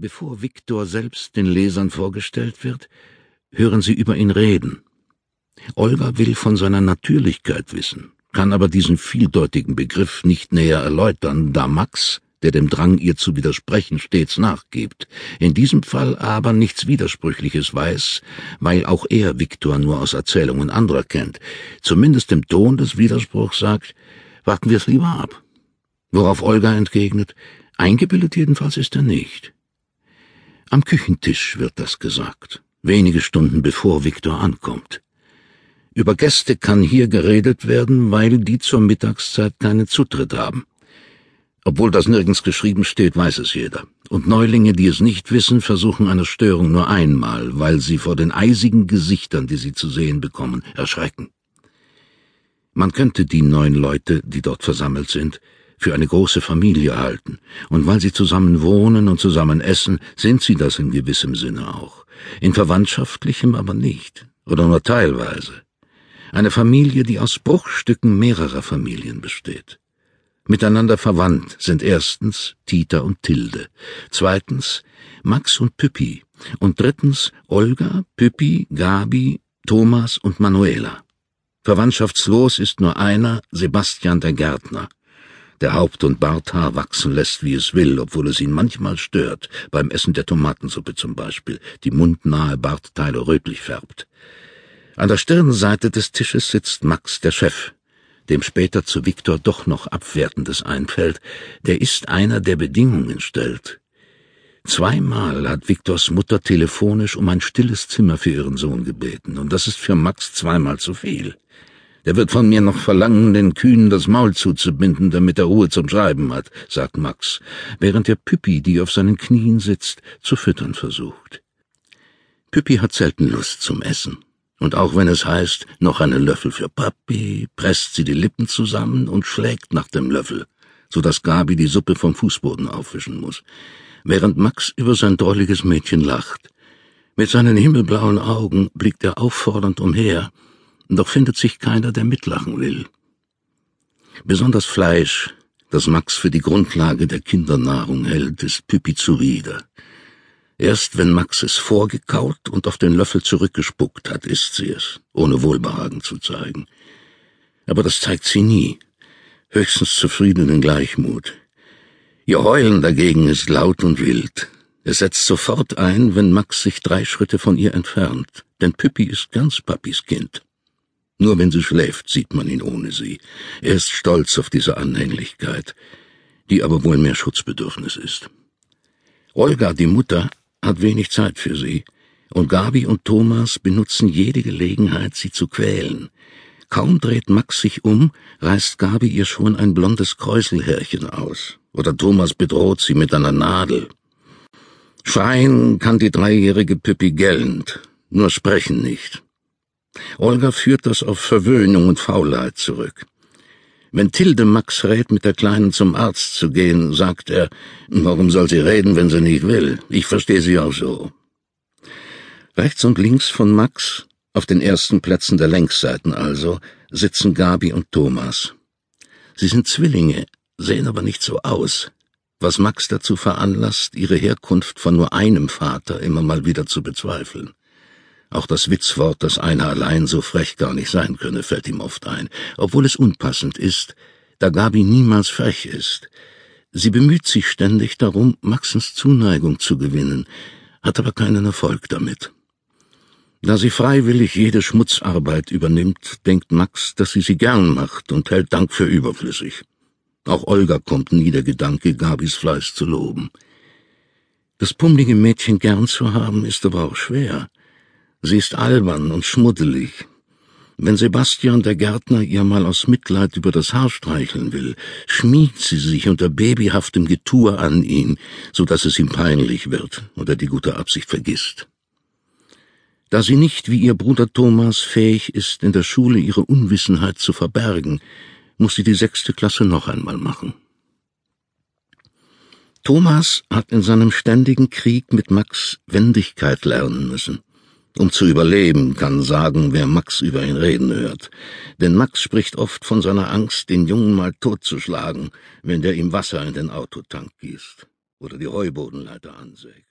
Bevor Viktor selbst den Lesern vorgestellt wird, hören sie über ihn reden. Olga will von seiner Natürlichkeit wissen, kann aber diesen vieldeutigen Begriff nicht näher erläutern, da Max, der dem Drang, ihr zu widersprechen, stets nachgibt, in diesem Fall aber nichts Widersprüchliches weiß, weil auch er Viktor nur aus Erzählungen anderer kennt, zumindest im Ton des Widerspruchs sagt, warten wir es lieber ab. Worauf Olga entgegnet, eingebildet jedenfalls ist er nicht. Am Küchentisch wird das gesagt, wenige Stunden bevor Viktor ankommt. Über Gäste kann hier geredet werden, weil die zur Mittagszeit keinen Zutritt haben. Obwohl das nirgends geschrieben steht, weiß es jeder. Und Neulinge, die es nicht wissen, versuchen eine Störung nur einmal, weil sie vor den eisigen Gesichtern, die sie zu sehen bekommen, erschrecken. Man könnte die neun Leute, die dort versammelt sind, für eine große Familie halten, und weil sie zusammen wohnen und zusammen essen, sind sie das in gewissem Sinne auch, in verwandtschaftlichem aber nicht, oder nur teilweise. Eine Familie, die aus Bruchstücken mehrerer Familien besteht. Miteinander verwandt sind erstens Tita und Tilde, zweitens Max und Püppi und drittens Olga, Püppi, Gabi, Thomas und Manuela. Verwandtschaftslos ist nur einer, Sebastian der Gärtner, der Haupt- und Barthaar wachsen lässt, wie es will, obwohl es ihn manchmal stört, beim Essen der Tomatensuppe zum Beispiel, die mundnahe Bartteile rötlich färbt. An der Stirnseite des Tisches sitzt Max, der Chef, dem später zu Viktor doch noch Abwertendes einfällt, der ist einer, der Bedingungen stellt. Zweimal hat Viktors Mutter telefonisch um ein stilles Zimmer für ihren Sohn gebeten, und das ist für Max zweimal zu viel. Er wird von mir noch verlangen, den Kühen das Maul zuzubinden, damit er Ruhe zum Schreiben hat, sagt Max, während er Püppi, die auf seinen Knien sitzt, zu füttern versucht. Püppi hat selten Lust zum Essen. Und auch wenn es heißt, noch einen Löffel für Papi, presst sie die Lippen zusammen und schlägt nach dem Löffel, so dass Gabi die Suppe vom Fußboden aufwischen muss, während Max über sein drolliges Mädchen lacht. Mit seinen himmelblauen Augen blickt er auffordernd umher, doch findet sich keiner, der mitlachen will. Besonders Fleisch, das Max für die Grundlage der Kindernahrung hält, ist Püppi zuwider. Erst wenn Max es vorgekaut und auf den Löffel zurückgespuckt hat, isst sie es, ohne Wohlbehagen zu zeigen. Aber das zeigt sie nie, höchstens zufriedenen Gleichmut. Ihr Heulen dagegen ist laut und wild. Es setzt sofort ein, wenn Max sich drei Schritte von ihr entfernt, denn Püppi ist ganz Papis Kind. Nur wenn sie schläft, sieht man ihn ohne sie. Er ist stolz auf diese Anhänglichkeit, die aber wohl mehr Schutzbedürfnis ist. Olga, die Mutter, hat wenig Zeit für sie, und Gabi und Thomas benutzen jede Gelegenheit, sie zu quälen. Kaum dreht Max sich um, reißt Gabi ihr schon ein blondes Kräuselhärchen aus, oder Thomas bedroht sie mit einer Nadel. Schreien kann die dreijährige Püppi gellend, nur sprechen nicht. Olga führt das auf Verwöhnung und Faulheit zurück. Wenn Tilde Max rät, mit der Kleinen zum Arzt zu gehen, sagt er, warum soll sie reden, wenn sie nicht will? Ich verstehe sie auch so. Rechts und links von Max, auf den ersten Plätzen der Längsseiten also, sitzen Gabi und Thomas. Sie sind Zwillinge, sehen aber nicht so aus, was Max dazu veranlasst, ihre Herkunft von nur einem Vater immer mal wieder zu bezweifeln. Auch das Witzwort, dass einer allein so frech gar nicht sein könne, fällt ihm oft ein, obwohl es unpassend ist, da Gabi niemals frech ist. Sie bemüht sich ständig darum, Maxens Zuneigung zu gewinnen, hat aber keinen Erfolg damit. Da sie freiwillig jede Schmutzarbeit übernimmt, denkt Max, dass sie sie gern macht und hält Dank für überflüssig. Auch Olga kommt nie der Gedanke, Gabis Fleiß zu loben. Das pummelige Mädchen gern zu haben, ist aber auch schwer. Sie ist albern und schmuddelig. Wenn Sebastian der Gärtner ihr mal aus Mitleid über das Haar streicheln will, schmiegt sie sich unter babyhaftem Getue an ihn, so dass es ihm peinlich wird oder die gute Absicht vergisst. Da sie nicht wie ihr Bruder Thomas fähig ist, in der Schule ihre Unwissenheit zu verbergen, muss sie die sechste Klasse noch einmal machen. Thomas hat in seinem ständigen Krieg mit Max Wendigkeit lernen müssen. Um zu überleben, kann sagen, wer Max über ihn reden hört. Denn Max spricht oft von seiner Angst, den Jungen mal totzuschlagen, wenn der ihm Wasser in den Autotank gießt. oder die Heubodenleiter ansägt.